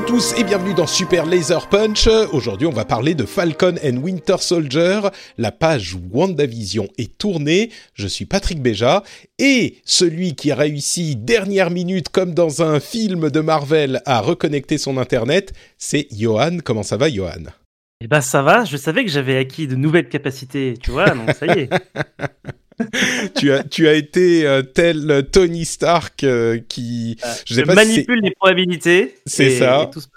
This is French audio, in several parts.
à tous et bienvenue dans Super Laser Punch. Aujourd'hui, on va parler de Falcon and Winter Soldier. La page WandaVision est tournée. Je suis Patrick Béja et celui qui a réussi dernière minute comme dans un film de Marvel à reconnecter son internet, c'est Johan. Comment ça va Johan? Eh ben ça va, je savais que j'avais acquis de nouvelles capacités, tu vois, donc ça y est. tu as tu as été euh, tel Tony Stark euh, qui je, sais pas manipule les probabilités. C'est ça. Et tout se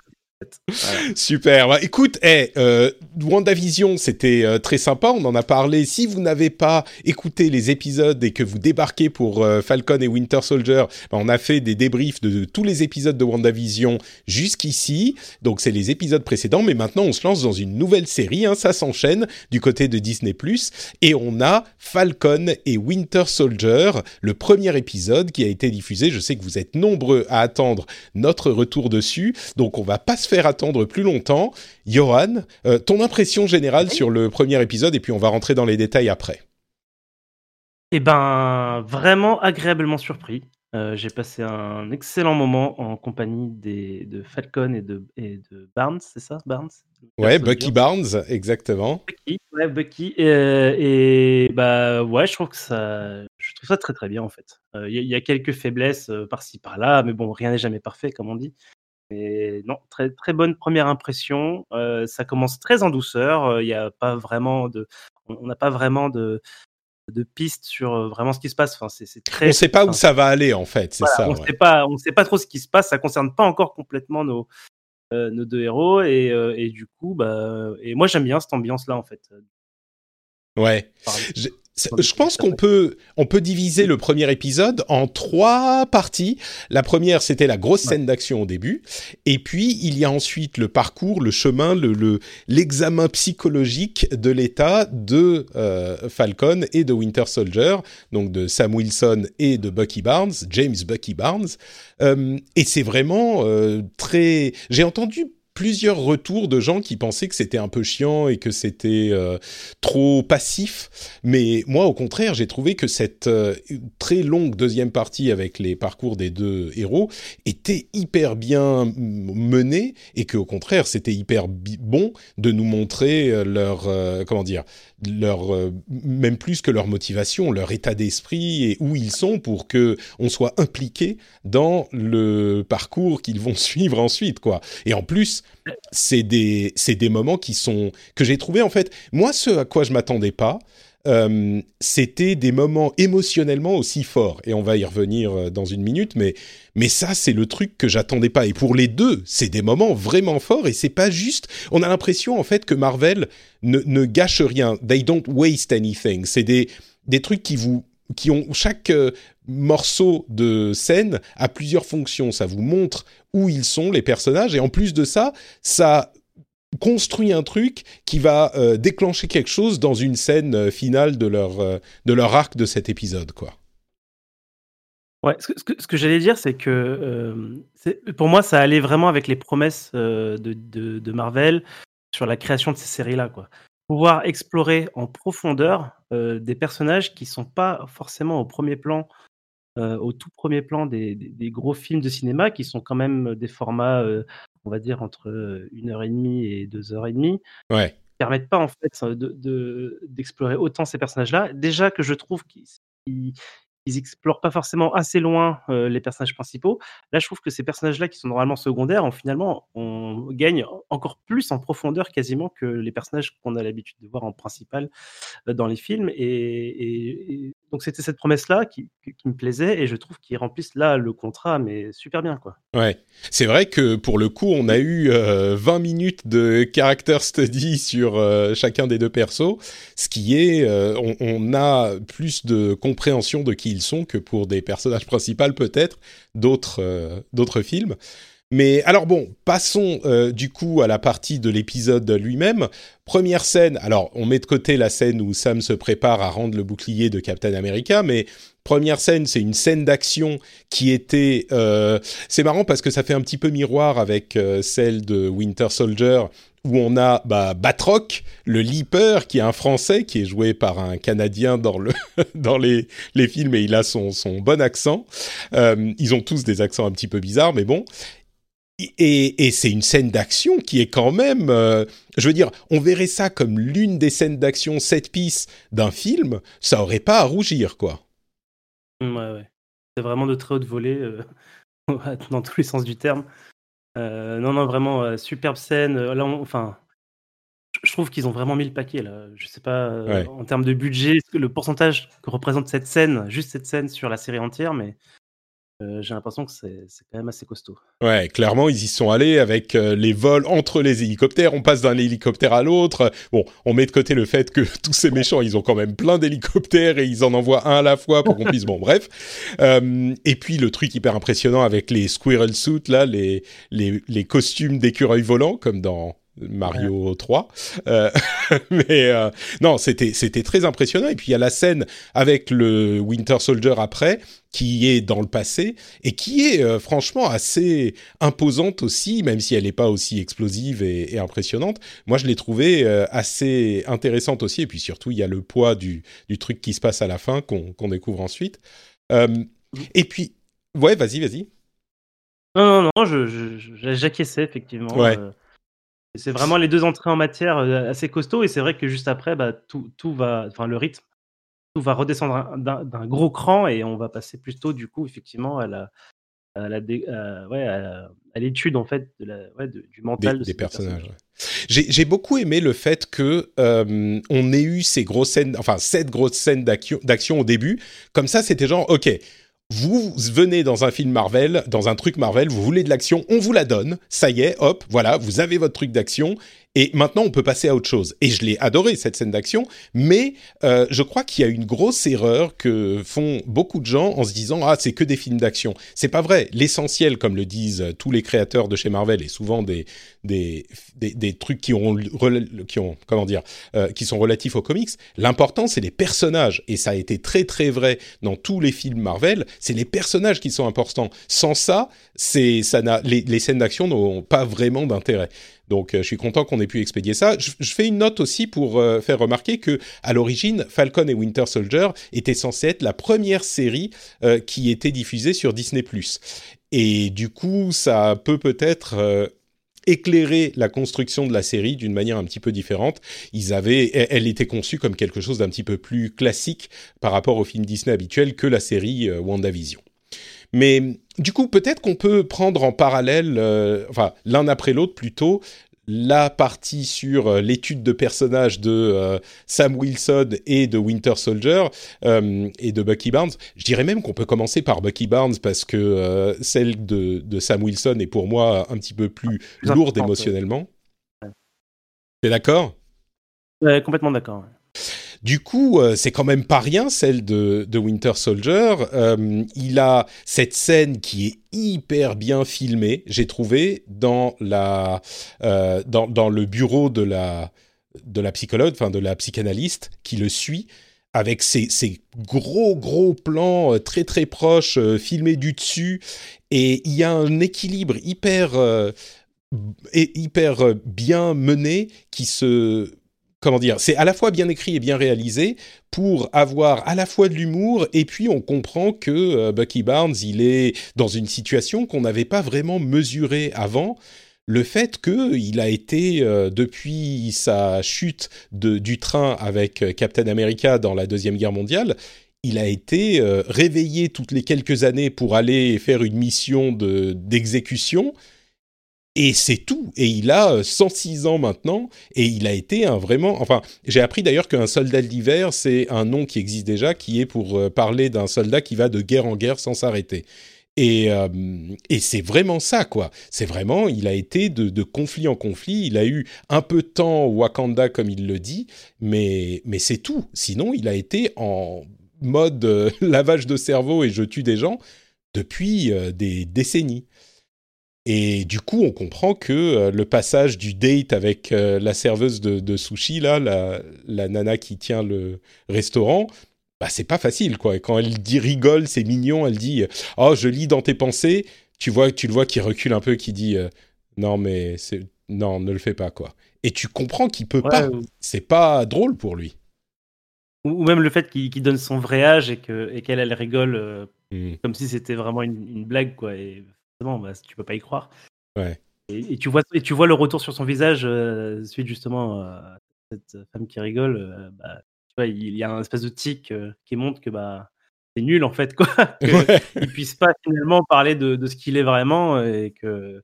Super. Bah, écoute, hey, euh, WandaVision, c'était euh, très sympa. On en a parlé. Si vous n'avez pas écouté les épisodes et que vous débarquez pour euh, Falcon et Winter Soldier, bah, on a fait des débriefs de, de, tous les épisodes de WandaVision jusqu'ici. Donc, c'est les épisodes précédents. Mais maintenant, on se lance dans une nouvelle série. Hein, ça s'enchaîne du côté de Disney+. Et on a Falcon et Winter Soldier, le premier épisode qui a été diffusé. Je sais que vous êtes nombreux à attendre notre retour dessus. Donc, on va pas se faire attendre plus longtemps. Johan, euh, ton impression générale sur le premier épisode et puis on va rentrer dans les détails après. Eh ben, vraiment agréablement surpris. Euh, j'ai passé un excellent moment en compagnie des, de Falcon et de, et de Barnes, c'est ça Barnes? Ouais, Bucky Barnes, exactement. Bucky, ouais, Bucky. Et, et, bah ouais, je trouve que ça, je trouve ça très très bien en fait. Il euh, y, y, a quelques faiblesses euh, par-ci par-là, mais bon, rien n'est jamais parfait comme on dit. Mais non, très très bonne première impression. Euh, ça commence très en douceur. Il n'y a pas vraiment de, on n'a pas vraiment de de pistes sur vraiment ce qui se passe. Enfin, c'est très. On ne sait pas où ça va aller en fait. C'est voilà, ça. On ouais. sait pas, on sait pas trop ce qui se passe. Ça concerne pas encore complètement nos euh, nos deux héros et, euh, et du coup, bah, et moi j'aime bien cette ambiance là en fait. Ouais. Je, pense qu'on peut, on peut diviser le premier épisode en trois parties. La première, c'était la grosse scène d'action au début. Et puis, il y a ensuite le parcours, le chemin, le, le, l'examen psychologique de l'état de euh, Falcon et de Winter Soldier, donc de Sam Wilson et de Bucky Barnes, James Bucky Barnes. Euh, et c'est vraiment euh, très... J'ai entendu plusieurs retours de gens qui pensaient que c'était un peu chiant et que c'était euh, trop passif. Mais moi, au contraire, j'ai trouvé que cette euh, très longue deuxième partie avec les parcours des deux héros était hyper bien menée et que, au contraire, c'était hyper bon de nous montrer euh, leur comment dire leur même plus que leur motivation, leur état d'esprit et où ils sont pour que on soit impliqué dans le parcours qu'ils vont suivre ensuite, quoi. Et en plus, c'est des des moments qui sont que j'ai trouvé en fait. Moi ce à quoi je m'attendais pas euh, c'était des moments émotionnellement aussi forts. Et on va y revenir dans une minute mais mais ça c'est le truc que j'attendais pas. Et pour les deux c'est des moments vraiment forts et c'est pas juste on a l'impression en fait que Marvel ne, ne gâche rien. They don't waste anything. C'est des des trucs qui vous qui ont chaque euh, morceau de scène a plusieurs fonctions. Ça vous montre où ils sont, les personnages, et en plus de ça, ça construit un truc qui va euh, déclencher quelque chose dans une scène euh, finale de leur, euh, de leur arc de cet épisode, quoi. Ouais, ce que, j'allais dire, c'est que pour moi, ça allait vraiment avec les promesses de, de, Marvel sur la création de ces séries-là, quoi. Pouvoir explorer en profondeur des personnages qui sont pas forcément au premier plan, euh, au tout premier plan des, des, des, gros films de cinéma, qui sont quand même des formats, euh, on va dire entre une heure et demie et deux heures et demie. Ouais. Permettent pas en fait de d'explorer de, autant ces personnages-là. Déjà que je trouve qu'ils ils explorent pas forcément assez loin euh, les personnages principaux. Là, je trouve que ces personnages-là, qui sont normalement secondaires, on, finalement, on gagne encore plus en profondeur quasiment que les personnages qu'on a l'habitude de voir en principal euh, dans les films. Et, et, et donc c'était cette promesse-là qui, me plaisait et je trouve qu'ils remplissent là le contrat, mais super bien. quoi. Ouais, c'est vrai que pour le coup, on a eu 20 minutes de character study sur chacun des deux persos, ce qui est, on, on, a plus de compréhension de qui ils sont que pour des personnages principaux peut-être d'autres d'autres films. Mais alors bon, passons euh, du coup à la partie de l'épisode lui-même. Première scène, alors on met de côté la scène où Sam se prépare à rendre le bouclier de Captain America, mais première scène, c'est une scène d'action qui était... Euh, c'est marrant parce que ça fait un petit peu miroir avec euh, celle de Winter Soldier, où on a bah, Batroc, le leaper, qui est un Français, qui est joué par un Canadien dans, le dans les, les films, et il a son, son bon accent. ils ont tous des accents un petit peu bizarres, mais bon. Et, c'est une scène d'action qui est quand même, euh, je veux dire, on verrait ça comme l'une des scènes d'action set piece d'un film, ça aurait pas à rougir, quoi. Mmh, ouais, ouais. C'est vraiment de très haute volée, euh, dans tous les sens du terme. Euh, non, non, vraiment, superbe scène. Là, enfin, je trouve qu'ils ont vraiment mis le paquet, là. Je sais pas, en termes de budget, le pourcentage que représente cette scène, juste cette scène sur la série entière, mais euh, j'ai l'impression que c'est quand même assez costaud. Ouais, clairement, ils y sont allés avec euh, les vols entre les hélicoptères. On passe d'un hélicoptère à l'autre. Bon, on met de côté le fait que tous ces méchants, ils ont quand même plein d'hélicoptères et ils en envoient un à la fois pour qu'on puisse. Bon, bref. Euh, et puis le truc hyper impressionnant avec les squirrel suits là, les les, les costumes d'écureuils volants comme dans Mario 3. Euh, mais euh, non, c'était c'était très impressionnant. Et puis il y a la scène avec le Winter Soldier après, qui est dans le passé et qui est euh, franchement assez imposante aussi, même si elle n'est pas aussi explosive et, impressionnante. Moi, je l'ai trouvée assez intéressante aussi. Et puis surtout, il y a le poids du, du truc qui se passe à la fin qu'on qu'on découvre ensuite. et puis, ouais, vas-y, vas-y. Non, non, non, j'acquiesçais effectivement. Ouais. C'est vraiment les deux entrées en matière euh, assez costauds et c'est vrai que juste après, bah, tout, tout va, enfin le rythme, tout va redescendre d'un gros cran et on va passer plutôt du coup effectivement à la, à la ouais, à, l'étude en fait de la, ouais, du mental des, personnages. J'ai beaucoup aimé le fait que euh, on ait eu ces grosses scènes, enfin cette grosse scène d'action au début. Comme ça, c'était genre ok vous venez dans un film Marvel, dans un truc Marvel, vous voulez de l'action, on vous la donne, ça y est, hop, voilà, vous avez votre truc d'action, et maintenant, on peut passer à autre chose. Et je l'ai adoré, cette scène d'action, mais euh, je crois qu'il y a une grosse erreur que font beaucoup de gens en se disant « Ah, c'est que des films d'action ». C'est pas vrai. L'essentiel, comme le disent tous les créateurs de chez Marvel, et souvent des, des, des, trucs qui ont, qui ont comment dire, euh, qui sont relatifs aux comics, l'important, c'est les personnages. Et ça a été très, très vrai dans tous les films Marvel. C'est les personnages qui sont importants. Sans ça, c'est ça n'a les, les scènes d'action n'ont pas vraiment d'intérêt. Donc, euh, je suis content qu'on ait pu expédier ça. Je, fais une note aussi pour euh, faire remarquer que, à l'origine, Falcon et Winter Soldier étaient censés être la première série euh, qui était diffusée sur Disney+. Et du coup, ça peut peut-être éclairer la construction de la série d'une manière un petit peu différente. Ils avaient, elle était conçue comme quelque chose d'un petit peu plus classique par rapport au film Disney habituel que la série WandaVision. Mais du coup, peut-être qu'on peut prendre en parallèle, euh, enfin l'un après l'autre plutôt, la partie sur euh, l'étude de personnages de euh, Sam Wilson et de Winter Soldier et de Bucky Barnes. Je dirais même qu'on peut commencer par Bucky Barnes parce que celle de, de, Sam Wilson est pour moi un petit peu plus lourde émotionnellement. T'es d'accord? Complètement d'accord. Du coup, euh, c'est quand même pas rien celle de, Winter Soldier. Euh, il a cette scène qui est hyper bien filmée, j'ai trouvé dans euh, le bureau de la psychologue, enfin de la psychanalyste qui le suit avec ces, gros gros plans très très proches filmés du dessus et il y a un équilibre hyper hyper bien mené qui se comment dire, c'est à la fois bien écrit et bien réalisé pour avoir à la fois de l'humour et puis on comprend que euh, Bucky Barnes, il est dans une situation qu'on n'avait pas vraiment mesurée avant. Le fait qu'il a été, euh, depuis sa chute du train avec euh, Captain America dans la Deuxième Guerre mondiale, il a été réveillé toutes les quelques années pour aller faire une mission d'exécution et c'est tout. Et il a 106 ans maintenant, et il a été un vraiment. Enfin, j'ai appris d'ailleurs qu'un soldat d'hiver, c'est un nom qui existe déjà, qui est pour parler d'un soldat qui va de guerre en guerre sans s'arrêter. Et, et c'est vraiment ça, quoi. C'est vraiment, il a été de, de, conflit en conflit. Il a eu un peu de temps au Wakanda, comme il le dit, mais, mais c'est tout. Sinon, il a été en mode lavage de cerveau et je tue des gens depuis des décennies. Et du coup, on comprend que euh, le passage du date avec euh, la serveuse de, sushi, là, la, nana qui tient le restaurant, bah, c'est pas facile, quoi. Et quand elle dit rigole, c'est mignon, elle dit Oh, je lis dans tes pensées, tu vois, tu le vois qui recule un peu, qui dit euh, Non, mais. Non, ne le fais pas, quoi. Et tu comprends qu'il peut pas. C'est pas drôle pour lui. Ou même le fait qu'il donne son vrai âge et qu'elle, et elle rigole mmh. comme si c'était vraiment une, une, blague, quoi. Et bah, tu peux pas y croire. Ouais. Et, tu vois, et tu vois le retour sur son visage euh, suite justement à cette femme qui rigole. Euh, bah, tu vois, il y a un espèce de tic euh, qui montre que bah, c'est nul en fait, quoi. Qu'il puisse pas finalement parler de, de ce qu'il est vraiment et que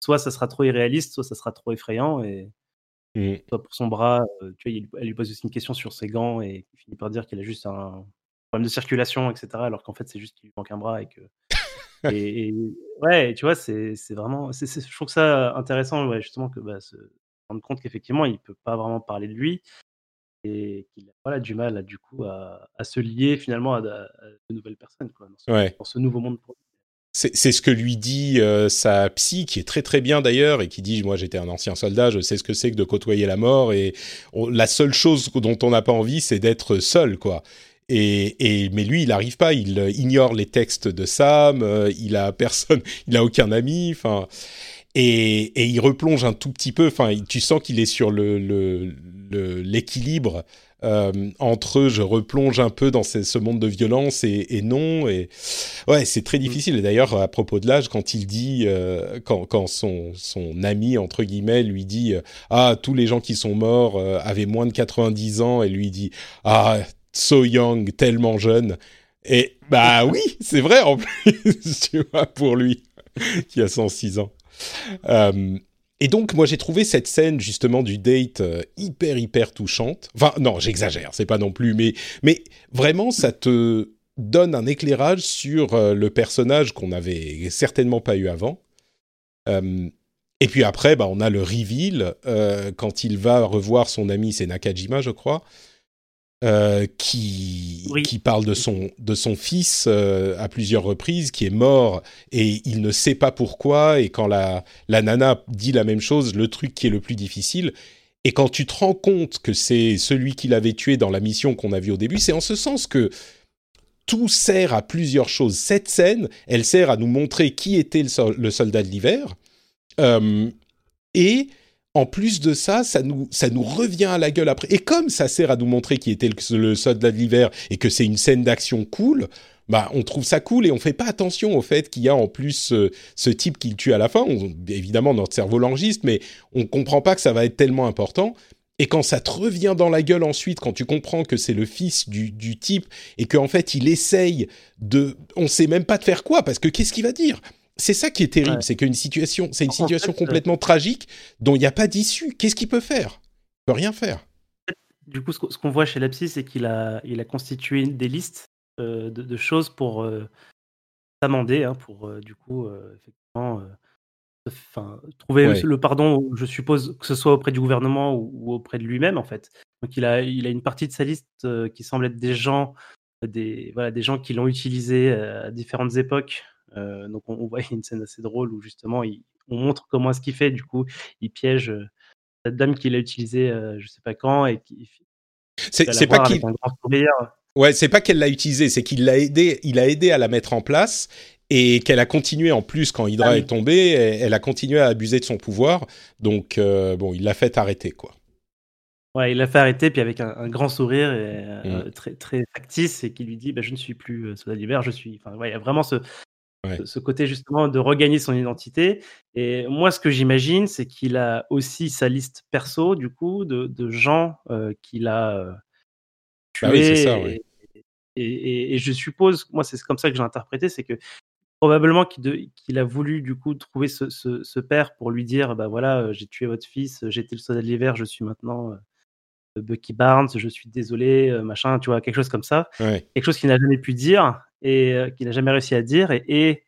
soit ça sera trop irréaliste, soit ça sera trop effrayant. Et mmh. soit pour son bras, tu vois, elle lui pose aussi une question sur ses gants et il finit par dire qu'il a juste un problème de circulation, etc. Alors qu'en fait, c'est juste qu'il lui manque un bras et que et, ouais, tu vois, c'est vraiment. je trouve ça intéressant, ouais, justement, que bah, se rendre compte qu'effectivement, il peut pas vraiment parler de lui et qu'il a voilà, du mal, du coup, à, se lier finalement à, de nouvelles personnes, quoi, dans, ce, nouveau monde. C'est ce que lui dit euh, sa psy, qui est très très bien d'ailleurs, et qui dit Moi j'étais un ancien soldat, je sais ce que c'est que de côtoyer la mort, et la seule chose dont on n'a pas envie, c'est d'être seul, quoi. Et, mais lui, il n'arrive pas. Il euh, ignore les textes de Sam. Euh, il a personne. Il a aucun ami. Enfin, et, il replonge un tout petit peu. Enfin, tu sens qu'il est sur le l'équilibre euh, entre je replonge un peu dans ce, monde de violence et, non. Et ouais, c'est très difficile. Et d'ailleurs, à propos de l'âge, quand il dit, quand, quand son, son ami entre guillemets lui dit, ah tous les gens qui sont morts avaient moins de 90 ans, et lui dit, ah so young, tellement jeune. Et bah oui, c'est vrai en plus, tu vois, pour lui, qui a 106 ans. Euh, et donc, moi, j'ai trouvé cette scène, justement, du date euh, hyper, hyper touchante. Enfin, non, j'exagère, c'est pas non plus, mais, mais vraiment, ça te donne un éclairage sur euh, le personnage qu'on n'avait certainement pas eu avant. et puis après, bah, on a le reveal, quand il va revoir son ami, c'est Nakajima, je crois, euh, qui, qui parle de son, de son fils euh, à plusieurs reprises, qui est mort et il ne sait pas pourquoi. Et quand la, la nana dit la même chose, le truc qui est le plus difficile. Et quand tu te rends compte que c'est celui qui l'avait tué dans la mission qu'on a vue au début, c'est en ce sens que tout sert à plusieurs choses. Cette scène, elle sert à nous montrer qui était le, soldat de l'hiver. Euh, et en plus de ça, ça nous, revient à la gueule après. Et comme ça sert à nous montrer qui était le, soldat de l'hiver et que c'est une scène d'action cool, bah on trouve ça cool et on fait pas attention au fait qu'il y a en plus ce type qui le tue à la fin. évidemment, notre cerveau l'enregistre, mais on comprend pas que ça va être tellement important. Et quand ça te revient dans la gueule ensuite, quand tu comprends que c'est le fils du, du type et qu'en fait il essaye de, on sait même pas de faire quoi parce que qu'est-ce qu'il va dire? C'est ça qui est terrible, c'est qu'une situation, c'est une situation euh, complètement tragique dont il n'y a pas d'issue. Qu'est-ce qu'il peut faire? Il peut rien faire. Du coup, ce qu'on voit chez Lapsi, c'est qu'il a, il a constitué des listes euh, de, choses pour euh, s'amender, hein, pour du coup, effectivement, trouver le pardon, je suppose, que ce soit auprès du gouvernement ou, auprès de lui-même, en fait. Donc, il a, il a une partie de sa liste qui semble être des gens, des, voilà, des gens qui l'ont utilisé à différentes époques donc on, voit une scène assez drôle où justement on montre comment est-ce qu'il fait. Du coup, il piège euh, cette dame qu'il a utilisée, euh, je sais pas quand, et qui. C'est pas qu'il. Ouais, c'est pas qu'elle l'a utilisée, c'est qu'il l'a aidé, il a aidé à la mettre en place et qu'elle a continué en plus quand Hydra ah est tombée, elle a continué à abuser de son pouvoir. Donc bon, il l'a fait arrêter quoi. Ouais, il l'a fait arrêter puis avec un, grand sourire et mmh. très très factice et qui lui dit bah, je ne suis plus soldat d'hiver, je suis. Enfin, ouais, il y a vraiment ce, ce côté justement de regagner son identité. Et moi, ce que j'imagine, c'est qu'il a aussi sa liste perso, du coup, de, gens euh, qu'il a euh, tués. Ah oui, ça, et, et, je suppose, moi, c'est comme ça que j'ai interprété, c'est que probablement qu'il a voulu du coup trouver ce, père pour lui dire bah voilà j'ai tué votre fils j'étais le soldat de l'hiver je suis maintenant Bucky Barnes je suis désolé machin tu vois quelque chose comme ça quelque chose qu'il n'a jamais pu dire et qu'il n'a jamais réussi à dire et, et,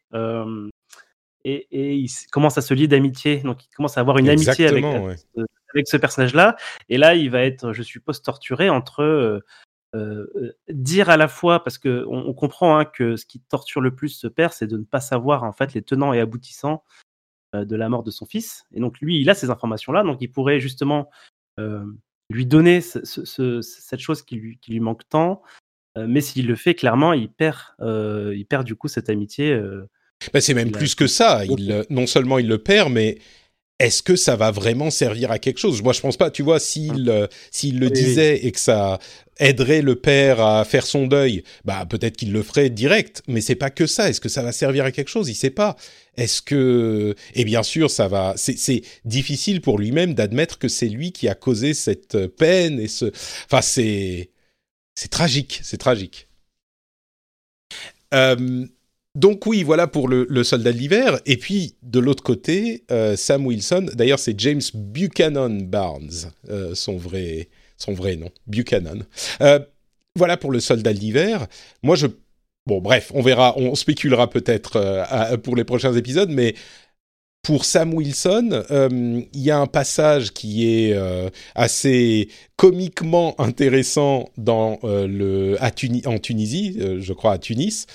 et, il commence à se lier d'amitié donc il commence à avoir une amitié avec, avec ce personnage là et là il va être je suppose torturé entre euh, dire à la fois, parce que on, comprend hein, que ce qui torture le plus ce père, c'est de ne pas savoir en fait les tenants et aboutissants euh, de la mort de son fils. Et donc lui, il a ces informations-là, donc il pourrait justement euh, lui donner cette chose qui lui, qui lui manque tant. Mais s'il le fait, clairement, il perd, il perd du coup cette amitié. Bah, c'est même plus que ça. Il, non seulement il le perd, mais est-ce que ça va vraiment servir à quelque chose? Moi, je pense pas. Tu vois, s'il euh, s'il le disait et que ça aiderait le père à faire son deuil, bah peut-être qu'il le ferait direct. Mais c'est pas que ça. Est-ce que ça va servir à quelque chose? Il sait pas. Est-ce que et bien sûr, ça va. C'est difficile pour lui-même d'admettre que c'est lui qui a causé cette peine et ce. Enfin, c'est c'est tragique. C'est tragique. Euh, donc oui, voilà pour le, soldat de l'hiver. Et puis de l'autre côté, euh, Sam Wilson. D'ailleurs, c'est James Buchanan Barnes, euh, son vrai son vrai nom, Buchanan. Voilà pour le soldat de l'hiver. Moi, je bon, bref, on verra, on spéculera peut-être pour les prochains épisodes, mais pour Sam Wilson, il y a un passage qui est assez comiquement intéressant dans le à en Tunisie, je crois à Tunis,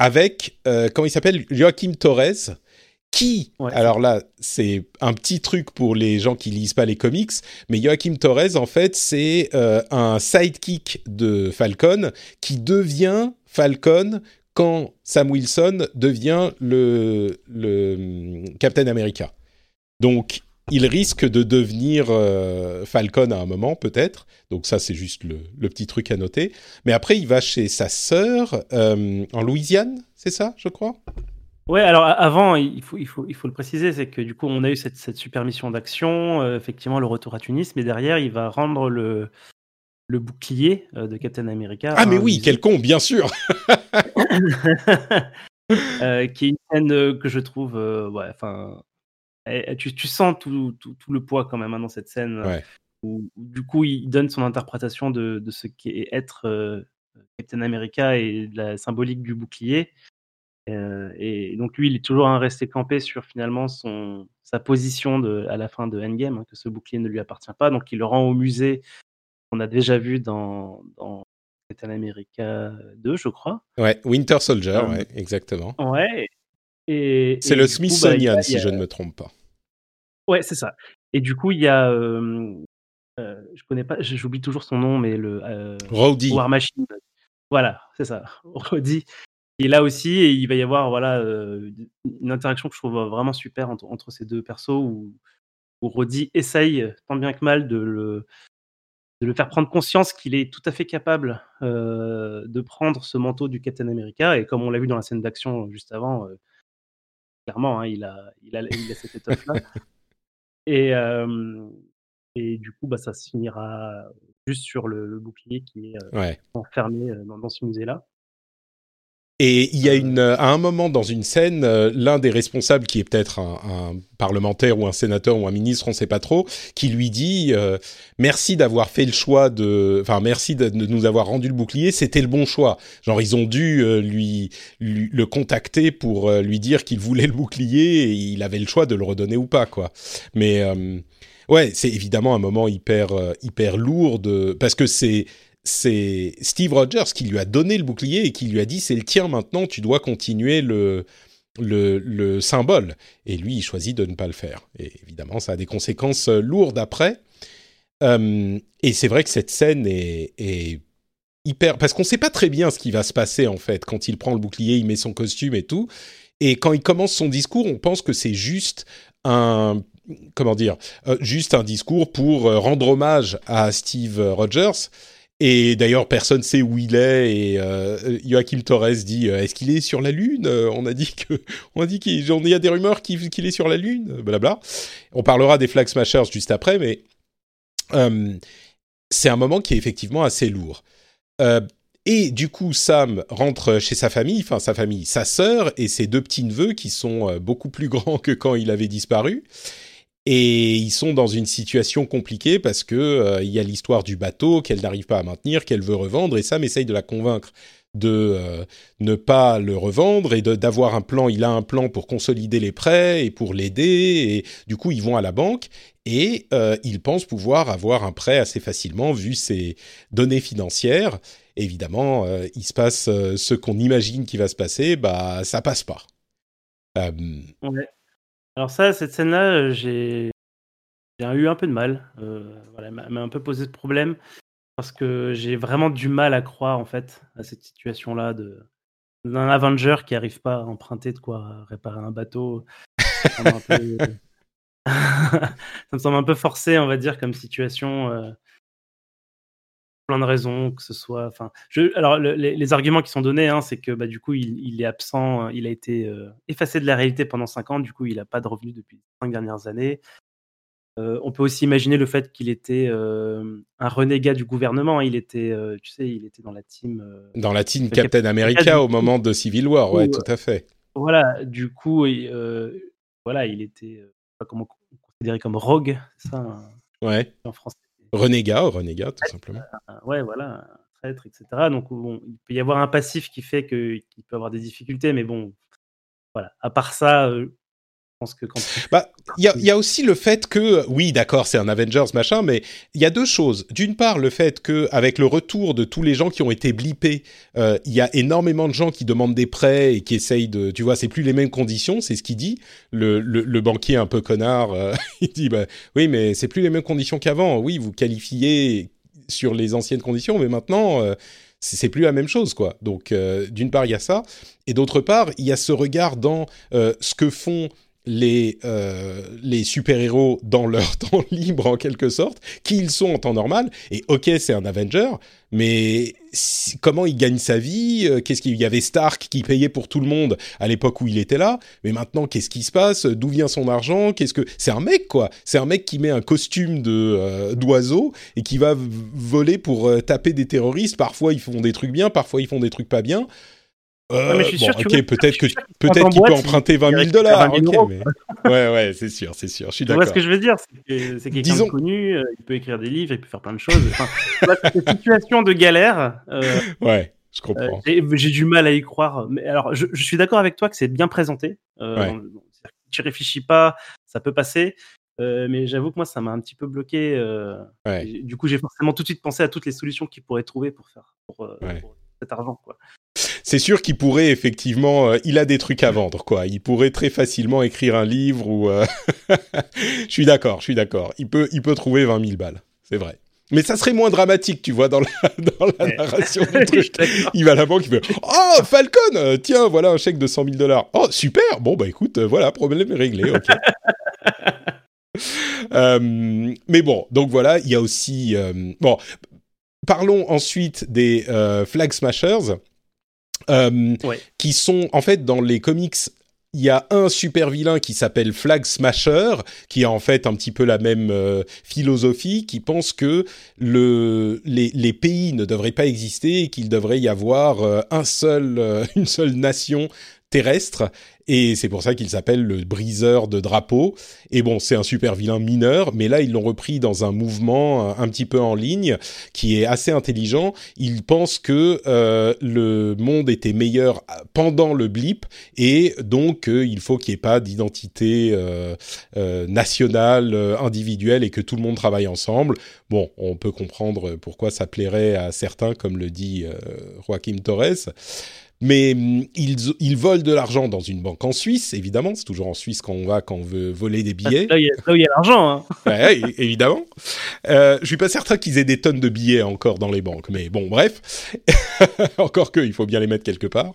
avec, euh, comment il s'appelle, Joachim Torres, qui, alors là, c'est un petit truc pour les gens qui lisent pas les comics, mais Joachim Torres, en fait, c'est euh, un sidekick de Falcon qui devient Falcon quand Sam Wilson devient le, hum, Captain America. Donc, il risque de devenir euh, Falcon à un moment, peut-être. Donc ça, c'est juste le, petit truc à noter. Mais après, il va chez sa sœur euh, en Louisiane, c'est ça, je crois? Ouais, alors avant, il faut, le préciser, c'est que du coup, on a eu cette, super mission d'action, euh, effectivement, le retour à Tunis, mais derrière, il va rendre le, le bouclier de Captain America. Ah, mais oui, quel con, bien sûr Qui est une scène que je trouve, ouais, enfin, tu, tu, sens tout, tout, le poids quand même hein, dans cette scène. Euh, où, du coup, il donne son interprétation de, de ce qu'est être euh, Captain America et de la symbolique du bouclier. Euh, et donc lui, il est toujours resté campé sur finalement son, sa position de, à la fin de Endgame, hein, que ce bouclier ne lui appartient pas. Donc il le rend au musée qu'on a déjà vu dans, dans Captain America 2, je crois. Ouais, Winter Soldier, ouais, exactement. Ouais, c'est le bah, Smithsonian, si je ne me trompe pas. Ouais, c'est ça. Et du coup, il y a. Euh, je connais pas, j'oublie toujours son nom, mais le. Euh, War Machine. Voilà, c'est ça. Roddy. Et là aussi, et il va y avoir voilà, une interaction que je trouve vraiment super entre, ces deux persos où, où Roddy essaye tant bien que mal de le, de le faire prendre conscience qu'il est tout à fait capable de prendre ce manteau du Captain America. Et comme on l'a vu dans la scène d'action juste avant, clairement, hein, il, a, il, a, il a cette étoffe-là. et, et du coup, bah, ça se finira juste sur le, bouclier qui est enfermé dans, dans, ce musée-là. Et il y a une, à un moment dans une scène, l'un des responsables, qui est peut-être un, parlementaire ou un sénateur ou un ministre, on ne sait pas trop, qui lui dit merci d'avoir fait le choix de, enfin merci de, nous avoir rendu le bouclier, c'était le bon choix. Genre ils ont dû lui, le contacter pour lui dire qu'il voulait le bouclier et il avait le choix de le redonner ou pas quoi. Mais ouais, c'est évidemment un moment hyper hyper lourd de, parce que c'est c'est Steve Rogers qui lui a donné le bouclier et qui lui a dit c'est le tien maintenant, tu dois continuer le, le, symbole. Et lui, il choisit de ne pas le faire. Et évidemment, ça a des conséquences euh, lourdes après. Euh, et c'est vrai que cette scène est, hyper... Parce qu'on ne sait pas très bien ce qui va se passer en fait. Quand il prend le bouclier, il met son costume et tout. Et quand il commence son discours, on pense que c'est juste un comment dire, euh, juste un discours pour rendre hommage à Steve Rogers. Et d'ailleurs, personne sait où il est. Et euh, Joachim Torres dit euh, Est-ce qu'il est sur la Lune? Euh, On a dit que, a dit qu'il y a des rumeurs qu'il est sur la Lune. Blabla. On parlera des Flag Smashers juste après, mais c'est un moment qui est effectivement assez lourd. Et du coup, Sam rentre chez sa famille, enfin sa famille, sa sœur et ses deux petits neveux qui sont beaucoup plus grands que quand il avait disparu. Et ils sont dans une situation compliquée parce que il y a l'histoire du bateau qu'elle n'arrive pas à maintenir, qu'elle veut revendre, et Sam essaye de la convaincre de euh, ne pas le revendre et d'avoir un plan. Il a un plan pour consolider les prêts et pour l'aider. Et du coup, ils vont à la banque et euh, il pense pouvoir avoir un prêt assez facilement vu ses données financières. Évidemment, euh, il se passe ce qu'on imagine qui va se passer, bah ça passe pas. Alors ça, cette scène-là, j'ai eu un peu de mal. voilà, m'a un peu posé ce problème parce que j'ai vraiment du mal à croire en fait à cette situation-là de d'un Avenger qui arrive pas à emprunter de quoi réparer un bateau. Ça me semble un peu, forcé, on va dire, comme situation. Euh, plein de raisons, que ce soit. Enfin, je, alors les, arguments qui sont donnés, hein, c'est que bah, du coup, il, est absent, il a été euh, effacé de la réalité pendant 5 ans. Du coup, il n'a pas de revenus depuis les 5 dernières années. Euh, on peut aussi imaginer le fait qu'il était euh, un renégat du gouvernement. Il était, euh, tu sais, il était dans la team. dans la team Captain America au moment de Civil War, ouais, tout à fait. Voilà, du coup, voilà, il était pas comment considéré comme rogue, ça. Hein, ouais. En français. Renégat, renégat, tout simplement. ouais, voilà, traître, etc. Donc, il peut y avoir un passif qui fait qu'il peut avoir des difficultés, mais bon, voilà. À part ça, pense que quand. Bah, il y a, aussi le fait que, oui, d'accord, c'est un Avengers machin, mais il y a deux choses. D'une part, le fait que, avec le retour de tous les gens qui ont été blippés, euh, il y a énormément de gens qui demandent des prêts et qui essayent de, tu vois, c'est plus les mêmes conditions, c'est ce qu'il dit. Le, le, banquier un peu connard, euh, il dit, bah, oui, mais c'est plus les mêmes conditions qu'avant. Oui, vous qualifiez sur les anciennes conditions, mais maintenant. Euh, c'est plus la même chose, quoi. Donc, d'une part, il y a ça, et d'autre part, il y a ce regard dans ce que font les, euh, les super-héros dans leur temps libre en quelque sorte, qui ils sont en temps normal. Et ok, c'est un Avenger, mais comment il gagne sa vie euh, Qu'est-ce qu'il y avait Stark qui payait pour tout le monde à l'époque où il était là, mais maintenant qu'est-ce qui se passe? D'où vient son argent? Qu'est-ce que c'est un mec quoi C'est un mec qui met un costume de euh, d'oiseau et qui va voler pour taper des terroristes. Parfois ils font des trucs bien, parfois ils font des trucs pas bien. Euh, mais je suis sûr, ok, peut-être que peut-être qu'il peut emprunter 20 000 dollars. Mais... ouais, ouais, c'est sûr, c'est sûr. Je suis d'accord. Ce que je veux dire, c'est quelqu'un de connu, euh, il peut écrire des livres, il peut faire plein de choses. Enfin, cette situation de galère. Euh, ouais. Je comprends. J'ai du mal à y croire. Mais alors, je, je suis d'accord avec toi que c'est bien présenté. Euh, Tu réfléchis pas, ça peut passer. Euh, mais j'avoue que moi, ça m'a un petit peu bloqué. Ouais. Du coup, j'ai forcément tout de suite pensé à toutes les solutions qu'il pourrait trouver pour faire pour, pour cet argent. Quoi c'est sûr qu'il pourrait effectivement, euh, il a des trucs à vendre, quoi. Il pourrait très facilement écrire un livre ou. Euh, je suis d'accord, je suis d'accord. Il peut, il peut trouver 20 000 balles, c'est vrai. Mais ça serait moins dramatique, tu vois, dans la, dans la narration du truc. Il va à la banque, il fait Oh, Falcon, euh, tiens, voilà un chèque de 100 000 dollars. Oh, super. Bon, bah écoute, voilà, problème réglé. Ok. mais bon, donc voilà, il y a aussi. bon, parlons ensuite des Flag Smashers. Euh, qui sont en fait dans les comics. Il y a un super vilain qui s'appelle Flag Smasher, qui a en fait un petit peu la même euh, philosophie, qui pense que le, les, les, pays ne devraient pas exister et qu'il devrait y avoir euh, un seul, une seule nation terrestre et c'est pour ça qu'il s'appelle le briseur de drapeaux. Et bon, c'est un super vilain mineur, mais là ils l'ont repris dans un mouvement un, petit peu en ligne qui est assez intelligent. Il pense que euh, le monde était meilleur pendant le blip et donc euh, il faut qu'il n'y ait pas d'identité euh, euh nationale, euh, individuelle et que tout le monde travaille ensemble. Bon, on peut comprendre pourquoi ça plairait à certains, comme le dit Joaquim Torres mais mm, ils, ils volent de l'argent dans une banque en Suisse, évidemment. C'est toujours en Suisse quand on va, quand on veut voler des billets. Là, où il y a l'argent. Hein. Ouais, évidemment. Euh, je suis pas certain qu'ils aient des tonnes de billets encore dans les banques, mais bon, bref. encore que, il faut bien les mettre quelque part.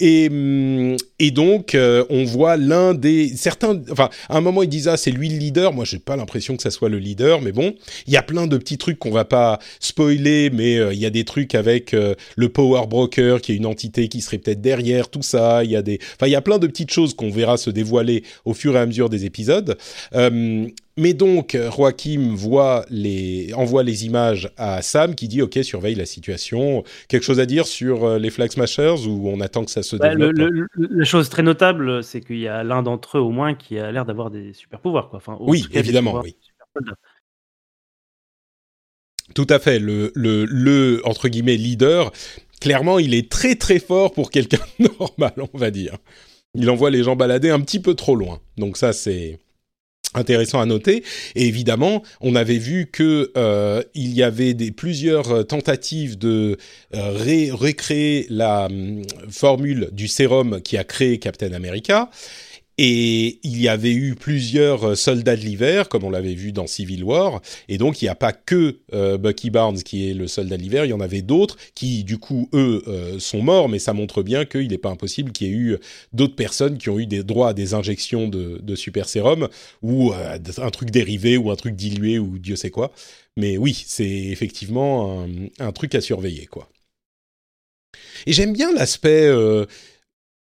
Et, mm, et donc, euh, on voit l'un des certains. Enfin, à un moment, ils disent ah, c'est lui le leader. Moi, j'ai pas l'impression que ça soit le leader, mais bon, il y a plein de petits trucs qu'on va pas spoiler, mais euh, il y a des trucs avec euh, le Power Broker, qui est une entité qui serait peut-être derrière tout ça. Il y a des, enfin, il y a plein de petites choses qu'on verra se dévoiler au fur et à mesure des épisodes. Euh, mais donc, Joachim voit les, envoie les images à Sam qui dit OK, surveille la situation. Quelque chose à dire sur euh, les Flag Smashers ou on attend que ça se développe le- le- le- la chose très notable, c'est qu'il y a l'un d'entre eux au moins qui a l'air d'avoir des super pouvoirs. Quoi. Enfin, en Oui, évidemment, oui. Tout à fait. Le, le, le, entre guillemets, leader, clairement, il est très très fort pour quelqu'un normal, on va dire. Il envoie les gens balader un petit peu trop loin. Donc ça, c'est intéressant à noter. Et évidemment, on avait vu que euh, il y avait des, plusieurs euh, tentatives de euh, ré- recréer la hum, formule du sérum qui a créé Captain America. Et il y avait eu plusieurs euh, soldats de l'hiver, comme on l'avait vu dans Civil War. Et donc, il n'y a pas que euh, Bucky Barnes qui est le soldat de l'hiver, il y en avait d'autres qui, du coup, eux, euh, sont morts, mais ça montre bien qu'il n'est pas impossible qu'il y ait eu d'autres personnes qui ont eu des droits à des injections de, super sérum, ou euh, un truc dérivé, ou un truc dilué, ou Dieu sait quoi. Mais oui, c'est effectivement un, un truc à surveiller, quoi. Et j'aime bien l'aspect...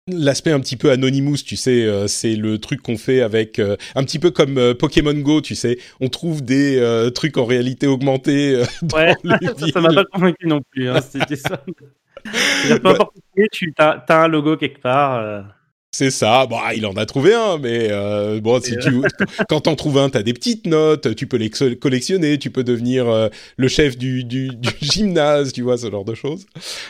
L'aspect un petit peu Anonymous, tu sais, euh, c'est le truc qu'on fait avec euh, un petit peu comme euh, Pokémon Go, tu sais, on trouve des euh, trucs en réalité augmentée euh, dans Ouais, les ça, m'a pas convaincu non plus. Hein, c'était ça. Peu Bah- importe où tu tu as, un logo quelque part. Euh. C'est ça. Bon, il en a trouvé un, mais euh, bon, si tu, quand t'en trouves un, t'as des petites notes, tu peux les co- collectionner, tu peux devenir euh, le chef du, du, du gymnase, tu vois, ce genre de choses.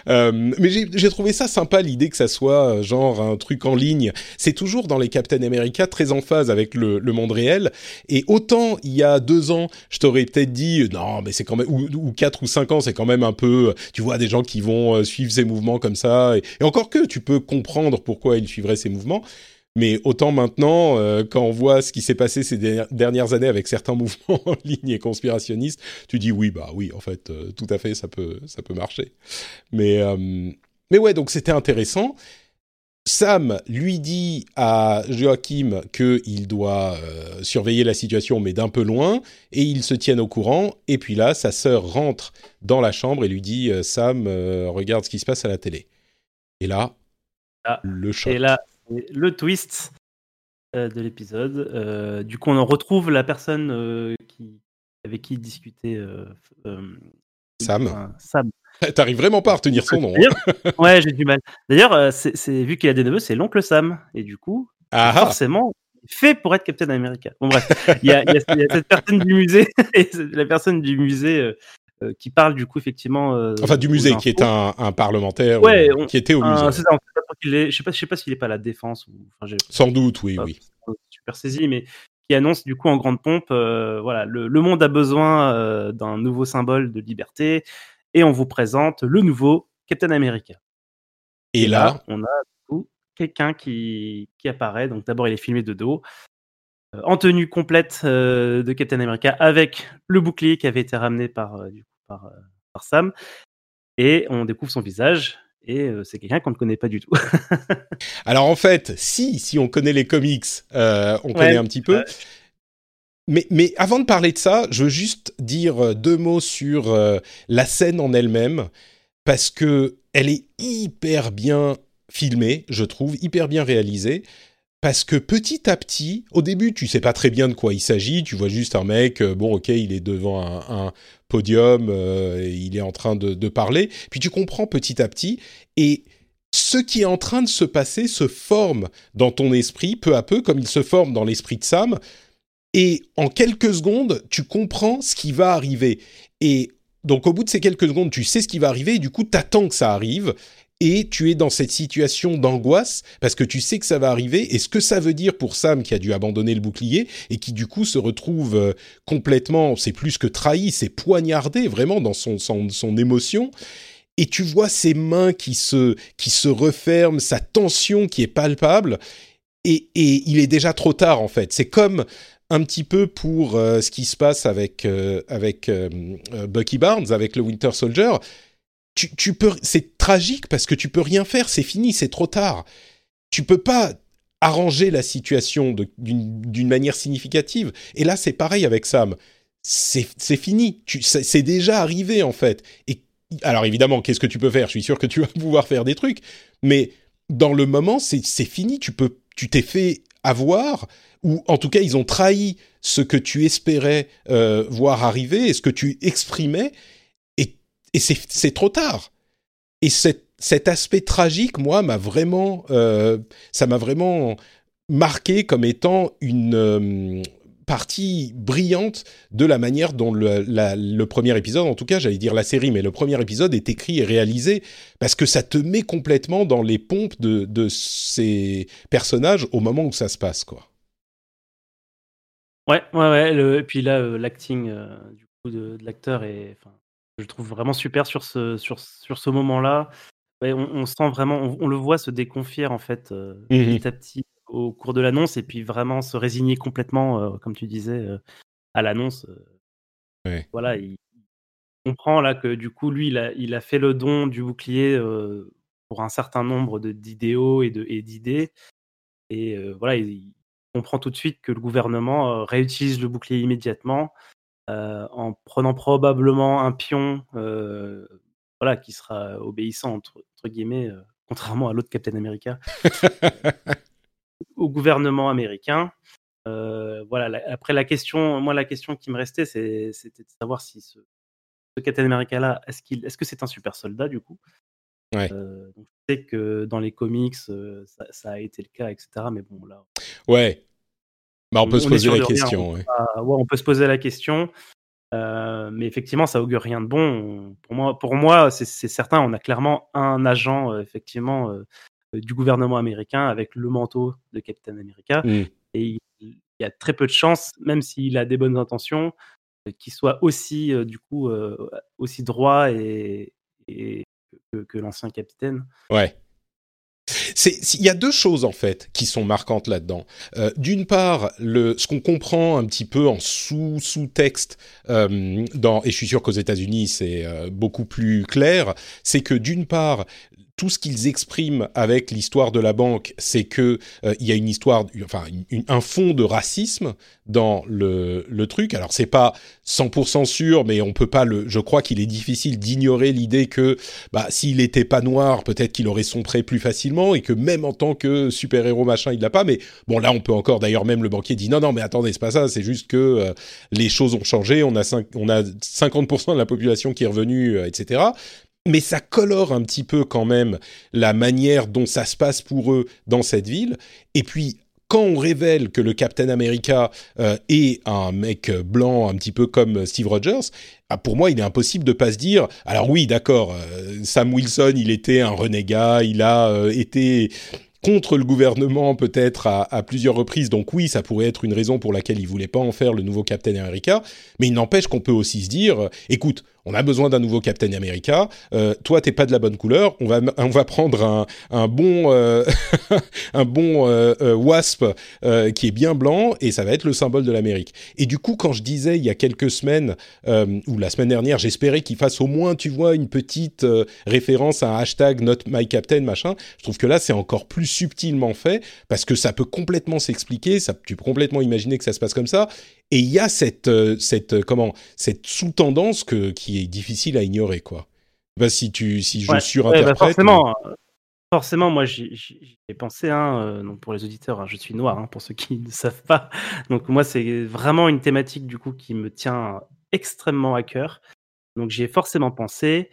Euh, mais j'ai trouvé ça sympa l'idée que ça soit euh, genre un truc en ligne. C'est toujours dans les Captain America très en phase avec le, le monde réel. Et autant il y a deux ans, je t'aurais peut-être dit euh, non, mais c'est quand même ou, ou quatre ou cinq ans, c'est quand même un peu. euh, Tu vois des gens qui vont euh, suivre ces mouvements comme ça. Et, et encore que tu peux comprendre pourquoi ils suivraient ces mouvements. Mais autant maintenant, euh, quand on voit ce qui s'est passé ces der- dernières années avec certains mouvements en ligne et conspirationnistes, tu dis oui, bah oui, en fait, euh, tout à fait, ça peut, ça peut marcher. Mais, euh, mais ouais, donc c'était intéressant. Sam lui dit à Joachim qu'il doit surveiller la situation, mais d'un peu loin, et ils se tiennent au courant. Et puis là, sa sœur rentre dans la chambre et lui dit Sam, regarde ce qui se passe à la télé. Et là, Ah, le choc. Et là, c'est le twist euh, de l'épisode. Euh, du coup, on en retrouve la personne euh, qui, avec qui il discutait. euh, Sam. enfin, Sam. T'arrives vraiment pas à retenir son nom. hein. Ouais, j'ai du mal. D'ailleurs, c'est, vu qu'il a des neveux, c'est l'oncle Sam. Et du coup, Ah ah. forcément, fait pour être Captain America. Bon, bref, il y a, y y cette personne du musée, et la personne du musée qui parle, du coup, effectivement. euh, Enfin, du musée, qui est un, un parlementaire, Ouais, euh, on- qui était au musée. C'est ça, on sait pas trop qu'il est- je sais pas, je sais pas s'il est pas à la défense ou. Enfin, j'ai- Sans doute, oui, pas oui. super saisi, mais qui annonce du coup en grande pompe, euh, voilà, le, le monde a besoin euh, d'un nouveau symbole de liberté, et on vous présente le nouveau Captain America. Et là, on a quelqu'un qui, qui apparaît. Donc d'abord, il est filmé de dos, euh, en tenue complète euh, de Captain America, avec le bouclier qui avait été ramené par, euh, du coup, par, euh, par Sam, et on découvre son visage. Et euh, c'est quelqu'un qu'on ne connaît pas du tout. alors en fait, si, si on connaît les comics, euh, on connaît un petit peu. Mais, mais avant de parler de ça, je veux juste dire deux mots sur euh, la scène en elle-même, parce que elle est hyper bien filmée, je trouve, hyper bien réalisée. Parce que petit à petit, au début, tu sais pas très bien de quoi il s'agit. Tu vois juste un mec, euh, bon, ok, il est devant un, podium, euh, il est en train de, de parler. Puis tu comprends petit à petit, et ce qui est en train de se passer se forme dans ton esprit, peu à peu, comme il se forme dans l'esprit de Sam. Et en quelques secondes, tu comprends ce qui va arriver. Et donc, au bout de ces quelques secondes, tu sais ce qui va arriver, et du coup, t'attends que ça arrive. Et tu es dans cette situation d'angoisse parce que tu sais que ça va arriver et ce que ça veut dire pour Sam qui a dû abandonner le bouclier et qui du coup se retrouve euh, complètement, c'est plus que trahi, c'est poignardé vraiment dans son, son, son émotion. Et tu vois ses mains qui se, qui se referment, sa tension qui est palpable. Et, et il est déjà trop tard en fait. C'est comme un petit peu pour euh, ce qui se passe avec, euh, avec Bucky Barnes, avec le Winter Soldier. Tu, peux, c'est tragique parce que tu peux rien faire, c'est fini, c'est trop tard. Tu peux pas arranger la situation d'une manière significative. Et là, c'est pareil avec Sam. C'est fini, c'est déjà arrivé en fait. Et alors évidemment, qu'est-ce que tu peux faire? Je suis sûr que tu vas pouvoir faire des trucs, mais dans le moment, c'est fini. Tu peux, tu t'es fait avoir, ou en tout cas, ils ont trahi ce que tu espérais euh, voir arriver et ce que tu exprimais, et, c'est trop tard. Et cet, cet aspect tragique, moi, m'a vraiment, euh, ça m'a vraiment marqué comme étant une euh, partie brillante de la manière dont le, le premier épisode, en tout cas j'allais dire la série, mais le premier épisode est écrit et réalisé, parce que ça te met complètement dans les pompes de, de ces personnages au moment où ça se passe, quoi. Ouais, ouais, ouais. et puis là, euh, l'acting du coup de, l'acteur est, je trouve vraiment super sur ce, sur, sur ce moment-là. on, sent vraiment, on, le voit se déconfier en fait euh, mmh petit à petit au cours de l'annonce et puis vraiment se résigner complètement, euh, comme tu disais, euh, à l'annonce. Voilà, il comprend là que du coup, lui, il a, fait le don du bouclier pour un certain nombre d'idéaux et d'idées. Et, voilà, il, comprend tout de suite que le gouvernement réutilise le bouclier immédiatement en prenant probablement un pion voilà, qui sera obéissant, entre, entre guillemets, contrairement à l'autre Captain America. au gouvernement américain. Euh, voilà. après la question, moi la question qui me restait, c'était de savoir si ce, Captain America là, est-ce qu'il, est-ce que c'est un super soldat du coup? Euh, je sais que dans les comics, euh, ça, a été le cas, etc. Mais bon là. Ouais. Bah, on peut se poser la question. ouais. on peut se poser la question. mais effectivement, ça augure rien de bon. Pour moi, pour moi, c'est certain. On a clairement un agent, effectivement, euh, du gouvernement américain avec le manteau de Captain America. Mmh. Et il, y a très peu de chances, même s'il a des bonnes intentions, euh, qu'il soit aussi, euh, du coup, aussi droit et, que, l'ancien capitaine. Ouais. Il y a deux choses en fait qui sont marquantes là-dedans. D'une part, le, ce qu'on comprend un petit peu en sous sous-texte dans et je suis sûr qu'aux États-Unis c'est beaucoup plus clair, c'est que d'une part tout ce qu'ils expriment avec l'histoire de la banque, c'est que euh, il y a une histoire, enfin un fond de racisme dans le, le truc. Alors c'est pas 100% sûr, mais on peut pas le. Je crois qu'il est difficile d'ignorer l'idée que bah s'il était pas noir, peut-être qu'il aurait sombré plus facilement et que même en tant que super héros machin, il l'a pas. Mais bon là, on peut encore. D'ailleurs, même le banquier dit non non, mais attendez, c'est pas ça. C'est juste que euh, les choses ont changé. On a on a 50% de la population qui est revenue, euh, etc mais ça colore un petit peu quand même la manière dont ça se passe pour eux dans cette ville. Et puis, quand on révèle que le Captain America euh, est un mec blanc un petit peu comme Steve Rogers, ah, pour moi, il est impossible de pas se dire. Alors oui, d'accord, euh, Sam Wilson, il était un renégat, il a euh, été contre le gouvernement peut-être à, à, plusieurs reprises. Donc oui, ça pourrait être une raison pour laquelle il voulait pas en faire le nouveau Captain America. Mais il n'empêche qu'on peut aussi se dire, écoute, on a besoin d'un nouveau Captain America. Euh, toi, t'es pas de la bonne couleur. On va, on va prendre un, un bon, euh, un bon euh, euh Wasp euh, qui est bien blanc et ça va être le symbole de l'Amérique. Et du coup, quand je disais il y a quelques semaines euh, ou la semaine dernière, j'espérais qu'il fasse au moins, tu vois, une petite référence à un hashtag Not My Captain machin. Je trouve que là, c'est encore plus subtilement fait parce que ça peut complètement s'expliquer. Ça, tu peux complètement imaginer que ça se passe comme ça. Et il y a cette, euh, cette, euh, comment, cette sous-tendance que, qui est difficile à ignorer, quoi. Bah, si, tu, si je ouais, surinterprète. Bah, forcément, euh, forcément, moi j'y ai pensé, hein, donc pour les auditeurs, hein, je suis noir, hein, pour ceux qui ne savent pas. Donc moi, c'est vraiment une thématique du coup qui me tient extrêmement à cœur. Donc j'y ai forcément pensé.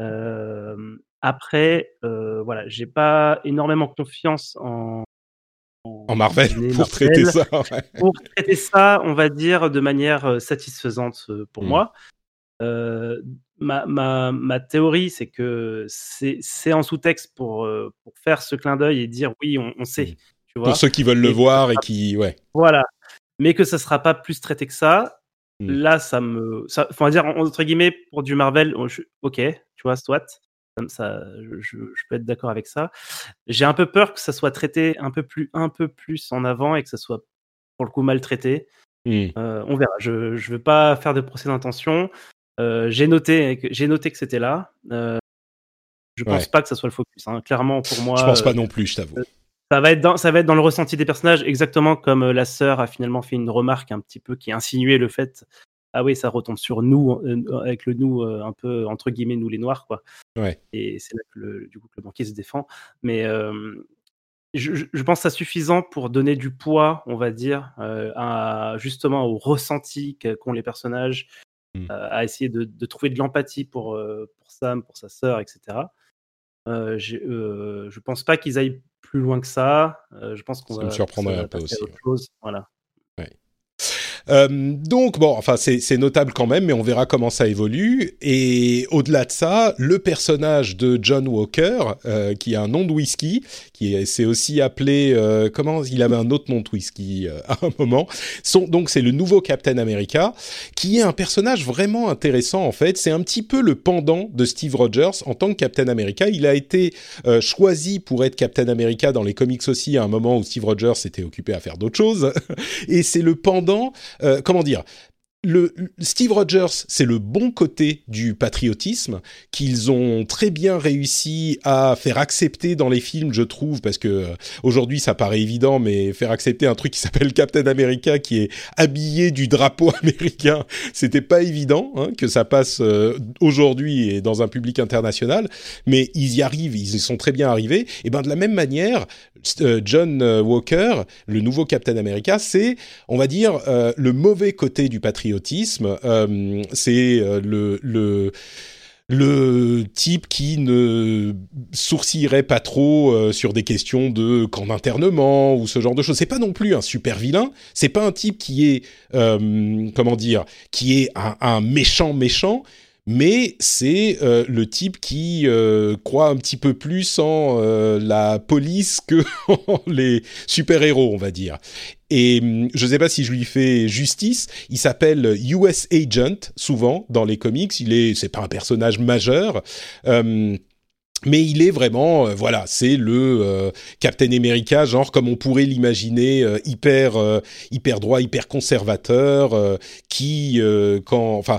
Euh, après, euh, voilà, j'ai pas énormément confiance en, en Marvel pour traiter ça. Pour traiter ça, on va dire de manière euh, satisfaisante euh, pour hmm. moi. Euh, ma, ma, ma, théorie, c'est que c'est en sous-texte pour, pour faire ce clin d'œil et dire oui, on, sait. Tu vois pour ceux qui veulent le voir et qui. Ouais. Voilà. Mais que ça ne sera pas plus traité que ça. Hmm. Là, ça me. Ça, va dire, entre guillemets, pour du Marvel, ok, tu vois, soit ça, je, peux être d'accord avec ça. J'ai un peu peur que ça soit traité un peu plus, un peu plus en avant et que ça soit pour le coup maltraité. Mmh. Euh, on verra. Je ne veux pas faire de procès d'intention. Euh, j'ai noté, j'ai noté que c'était là. Euh, je pense pas que ça soit le focus. Hein. Clairement, pour moi. Je pense pas non plus, je t'avoue. Ça va, être dans, ça va être dans le ressenti des personnages, exactement comme la sœur a finalement fait une remarque un petit peu qui insinuait le fait ah oui, ça retombe sur nous, avec le nous un peu entre guillemets nous les noirs, quoi. Ouais. Et c'est là que le, du coup que le banquier se défend. Mais je, je, pense que c'est suffisant pour donner du poids, on va dire, à, justement au ressenti qu'ont les personnages, mmh. à essayer de, de trouver de l'empathie pour, pour Sam, pour sa sœur, etc. Euh, je pense pas qu'ils aillent plus loin que ça. je pense qu'on ça va. me surprendrait un peu aussi. Voilà. Euh, donc bon, enfin c'est notable quand même, mais on verra comment ça évolue. Et au-delà de ça, le personnage de John Walker, euh, qui a un nom de whisky, qui s'est aussi appelé euh, comment Il avait un autre nom de whisky à un moment. Son, donc c'est le nouveau Captain America, qui est un personnage vraiment intéressant en fait. C'est un petit peu le pendant de Steve Rogers en tant que Captain America. Il a été euh, choisi pour être Captain America dans les comics aussi à un moment où Steve Rogers s'était occupé à faire d'autres choses. Et c'est le pendant comment dire? Le, Steve Rogers, c'est le bon côté du patriotisme qu'ils ont très bien réussi à faire accepter dans les films, je trouve, parce que euh, aujourd'hui ça paraît évident, mais faire accepter un truc qui s'appelle Captain America qui est habillé du drapeau américain, c'était pas évident hein, que ça passe euh, aujourd'hui et dans un public international, mais ils y arrivent, ils y sont très bien arrivés. Et ben de la même manière, euh, John Walker, le nouveau Captain America, c'est, on va dire, le mauvais côté du patriotisme euh, c'est euh, le, type qui ne sourcillerait pas trop euh, sur des questions de camp d'internement ou ce genre de choses. C'est pas non plus un super vilain. C'est pas un type qui est comment dire, qui est un méchant méchant mais c'est euh, le type qui euh, croit un petit peu plus en euh, la police que les super-héros, on va dire. Et hum, je ne sais pas si je lui fais justice. Il s'appelle US Agent souvent dans les comics. Il est, c'est pas un personnage majeur. Hum, mais il est vraiment, voilà, c'est le Captain America, genre comme on pourrait l'imaginer, hyper, hyper droit, hyper conservateur, qui, quand, enfin,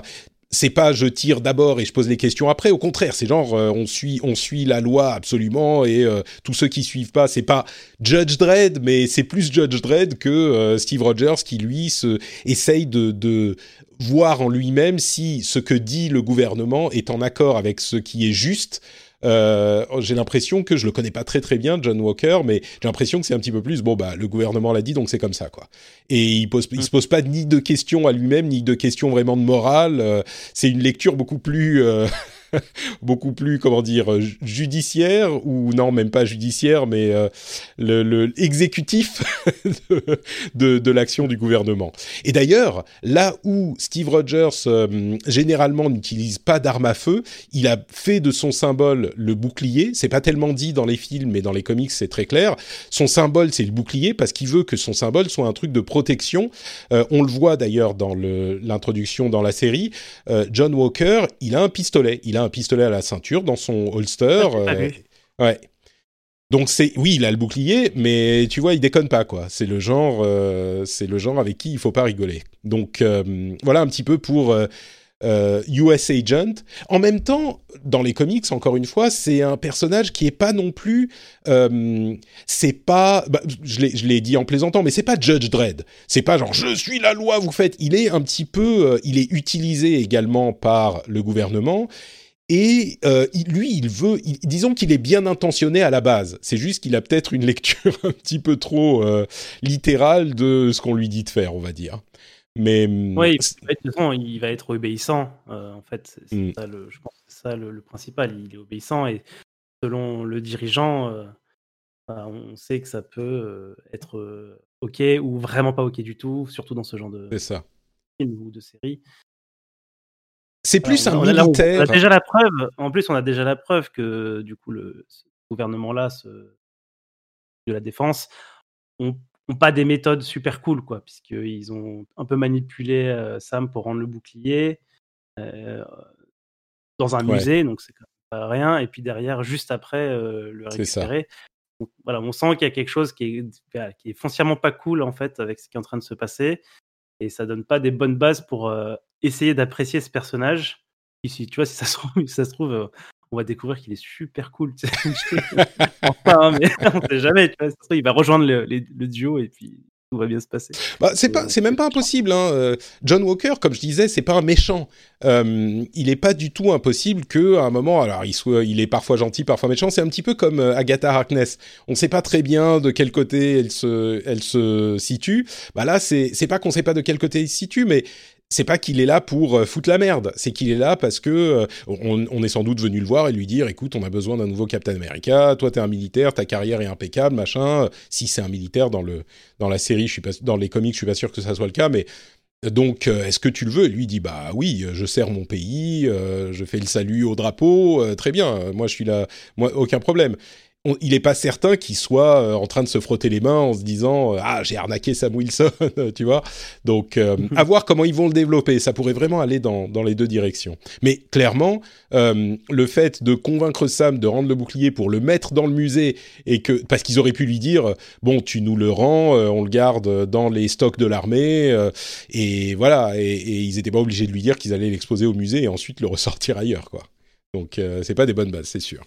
c'est pas je tire d'abord et je pose les questions après. Au contraire, c'est genre euh, on suit on suit la loi absolument et euh, tous ceux qui suivent pas, c'est pas Judge Dredd, mais c'est plus Judge Dredd que euh, Steve Rogers qui lui se essaye de, de voir en lui-même si ce que dit le gouvernement est en accord avec ce qui est juste euh, j'ai l'impression que je le connais pas très très bien, John Walker, mais j'ai l'impression que c'est un petit peu plus bon bah le gouvernement l'a dit donc c'est comme ça quoi. Et il pose il se pose pas ni de questions à lui-même ni de questions vraiment de morale. Euh, c'est une lecture beaucoup plus euh, beaucoup plus, comment dire, judiciaire, ou non, même pas judiciaire, mais euh, le, exécutif de, de, l'action du gouvernement. Et d'ailleurs, là où Steve Rogers, euh, généralement, n'utilise pas d'arme à feu, il a fait de son symbole le bouclier. C'est pas tellement dit dans les films, mais dans les comics, c'est très clair. Son symbole, c'est le bouclier, parce qu'il veut que son symbole soit un truc de protection. Euh, on le voit d'ailleurs dans l'introduction dans la série. John Walker, il a un pistolet. Il a un pistolet à la ceinture dans son holster. Ah, euh, ouais. Donc c'est oui, il a le bouclier, mais tu vois, il déconne pas quoi. C'est le genre, euh, c'est le genre avec qui il faut pas rigoler. Donc euh, voilà un petit peu pour US Agent. En même temps, dans les comics, encore une fois, c'est un personnage qui est pas non plus, c'est pas, bah, je l'ai dit en plaisantant, mais c'est pas Judge Dredd. C'est pas genre je suis la loi, vous faites. Il est un petit peu, il est utilisé également par le gouvernement et euh, lui, il veut, disons qu'il est bien intentionné à la base. C'est juste qu'il a peut-être une lecture un petit peu trop euh, littérale de ce qu'on lui dit de faire, on va dire. Mais hum, oui, il va être obéissant. Euh, en fait, c'est hmm. ça le, je pense que c'est ça le, principal. Il est obéissant et selon le dirigeant, bah, on sait que ça peut être ok ou vraiment pas ok du tout, surtout dans ce genre de ça. film ou de série. C'est plus un militaire. On a déjà la preuve. En plus, on a déjà la preuve que du coup, le gouvernement-là, ce, de la défense, ont, pas des méthodes super cool, quoi, puisqu'ils ont un peu manipulé euh, Sam pour rendre le bouclier euh, dans un musée, donc c'est pas rien. Et puis derrière, juste après, euh, le récupérer. voilà, on sent qu'il y a quelque chose qui est, qui est foncièrement pas cool en fait avec ce qui est en train de se passer et ça donne pas des bonnes bases pour essayer d'apprécier ce personnage. Ici, tu vois, si ça se trouve, on va découvrir qu'il est super cool. enfin, mais on sait jamais. Il va rejoindre le, le, duo et puis tout va bien se passer. Bah, c'est pas, c'est même pas impossible. Hein. Euh, John Walker, comme je disais, c'est pas un méchant. Euh, il est pas du tout impossible que à un moment, alors il soit, il est parfois gentil, parfois méchant. C'est un petit peu comme euh, Agatha Harkness. On sait pas très bien de quel côté elle se, elle se situe. Bah là, c'est, c'est pas qu'on sait pas de quel côté il se situe, mais c'est pas qu'il est là pour euh, foutre la merde, c'est qu'il est là parce que euh, on, est sans doute venu le voir et lui dire écoute, on a besoin d'un nouveau Captain America, toi t'es un militaire, ta carrière est impeccable, machin. Si c'est un militaire dans le dans la série, je suis pas dans les comics, je suis pas sûr que ça soit le cas, mais donc, euh, est-ce que tu le veux? Lui dit bah oui, je sers mon pays, je fais le salut au drapeau, très bien. Moi, je suis là, moi aucun problème il n'est pas certain qu'il soit euh, en train de se frotter les mains en se disant euh, ah j'ai arnaqué Sam Wilson, tu vois. Donc euh, à voir comment ils vont le développer. Ça pourrait vraiment aller dans, dans les deux directions. Mais clairement, le fait de convaincre Sam de rendre le bouclier pour le mettre dans le musée et que parce qu'ils auraient pu lui dire bon tu nous le rends, on le garde dans les stocks de l'armée et voilà et, et ils n'étaient pas obligés de lui dire qu'ils allaient l'exposer au musée et ensuite le ressortir ailleurs quoi. Donc c'est pas des bonnes bases, c'est sûr.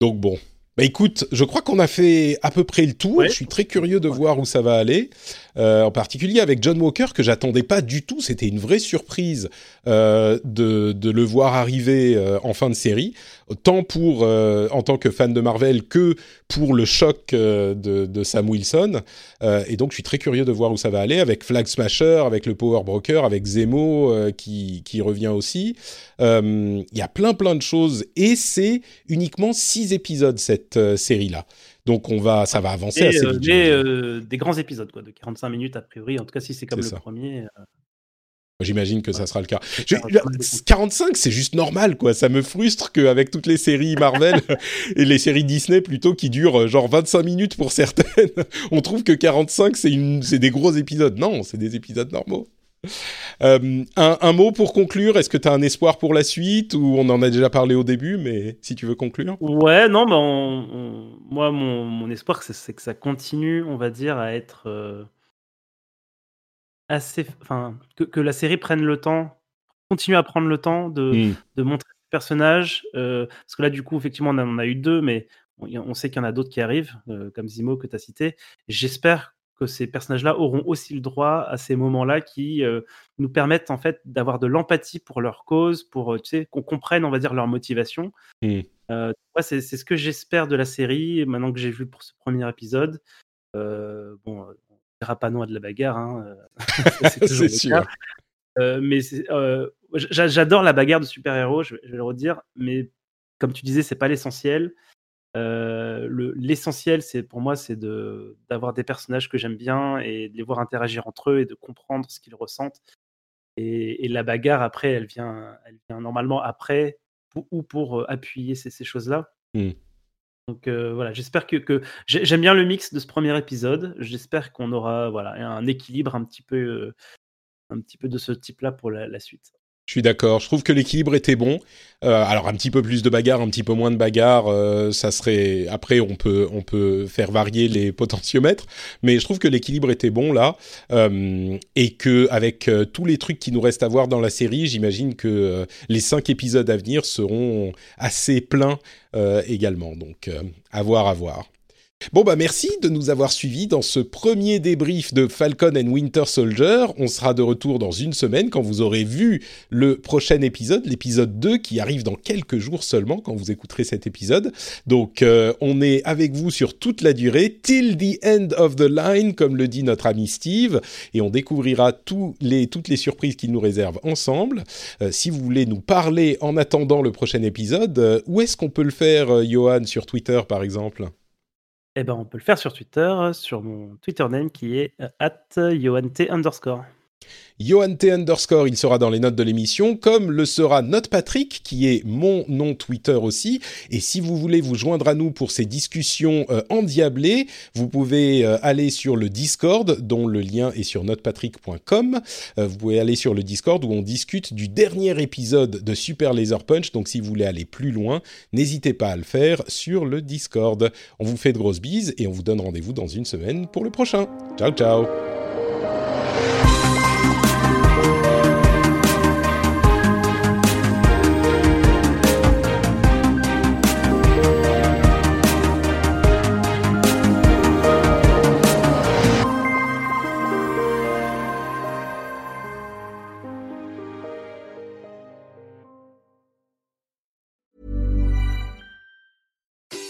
Donc bon. Bah écoute, je crois qu'on a fait à peu près le tour. Je suis très curieux de voir où ça va aller. Euh, en particulier avec John Walker que j'attendais pas du tout. C'était une vraie surprise euh, de, de, le voir arriver euh, en fin de série, tant pour euh, en tant que fan de Marvel que pour le choc euh, de, de, Sam Wilson. et donc je suis très curieux de voir où ça va aller avec Flag Smasher, avec le Power Broker, avec Zemo qui, qui revient aussi. Il y a plein plein de choses et c'est uniquement six épisodes cette série là. Donc on va, ça va avancer assez vite. Euh, des grands épisodes quoi, de 45 minutes a priori. En tout cas, si c'est comme le premier. Euh. J'imagine que ça sera le cas. 45, c'est juste normal, quoi. Ça me frustre qu'avec toutes les séries Marvel et les séries Disney plutôt qui durent euh, genre 25 minutes pour certaines, on trouve que 45 c'est des gros épisodes. Non, c'est des épisodes normaux. Euh, un, mot pour conclure, est-ce que tu as un espoir pour la suite ou on en a déjà parlé au début, mais si tu veux conclure? Ouais, non, mais moi, mon, espoir, c'est que ça continue, on va dire, à être euh, assez. Enfin, que, la série prenne le temps, continue à prendre le temps de, hmm. montrer le personnage. Euh, parce que là, du coup, effectivement, on en a eu deux, mais on, sait qu'il y en a d'autres qui arrivent, comme Zimo que tu as cité. J'espère que ces personnages-là auront aussi le droit à ces moments-là qui euh, nous permettent en fait d'avoir de l'empathie pour leur cause, pour euh, tu sais, qu'on comprenne, on va dire, leur motivation. Mmh. Euh, c'est ce que j'espère de la série, maintenant que j'ai vu pour ce premier épisode. bon, on dira pas non à de la bagarre, hein, c'est sûr. mais j'adore la bagarre de super-héros, je, je, vais le redire, mais comme tu disais, c'est pas l'essentiel. Euh, l'essentiel, c'est pour moi, c'est d'avoir des personnages que j'aime bien et de les voir interagir entre eux et de comprendre ce qu'ils ressentent. Et, la bagarre, après, elle vient, elle vient normalement après ou pour euh, appuyer ces, ces choses-là. Mmh. Donc euh, voilà, j'espère que, que j'aime bien le mix de ce premier épisode. J'espère qu'on aura voilà un équilibre un petit peu, un petit peu de ce type-là pour la suite. Je suis d'accord. Je trouve que l'équilibre était bon. Euh, alors un petit peu plus de bagarre, un petit peu moins de bagarre, euh, ça serait. Après, on peut on peut faire varier les potentiomètres, mais je trouve que l'équilibre était bon là, euh, et que avec tous les trucs qui nous restent à voir dans la série, j'imagine que les cinq épisodes à venir seront assez pleins également. Donc à voir, à voir. Bon bah merci de nous avoir suivis dans ce premier débrief de Falcon and Winter Soldier. On sera de retour dans une semaine quand vous aurez vu le prochain épisode, l'épisode 2 qui arrive dans quelques jours seulement quand vous écouterez cet épisode. Donc euh, on est avec vous sur toute la durée, till the end of the line comme le dit notre ami Steve et on découvrira tous les, toutes les surprises qu'il nous réserve ensemble. Euh, si vous voulez nous parler en attendant le prochain épisode, euh, où est-ce qu'on peut le faire Johan sur Twitter par exemple? Eh ben, on peut le faire sur Twitter, sur mon Twitter name qui est euh, at underscore. Johan T underscore, il sera dans les notes de l'émission, comme le sera Note Patrick, qui est mon nom Twitter aussi. Et si vous voulez vous joindre à nous pour ces discussions euh, endiablées, vous pouvez euh, aller sur le Discord, dont le lien est sur notepatrick.com. Euh, vous pouvez aller sur le Discord où on discute du dernier épisode de Super Laser Punch. Donc si vous voulez aller plus loin, n'hésitez pas à le faire sur le Discord. On vous fait de grosses bises et on vous donne rendez-vous dans une semaine pour le prochain. Ciao ciao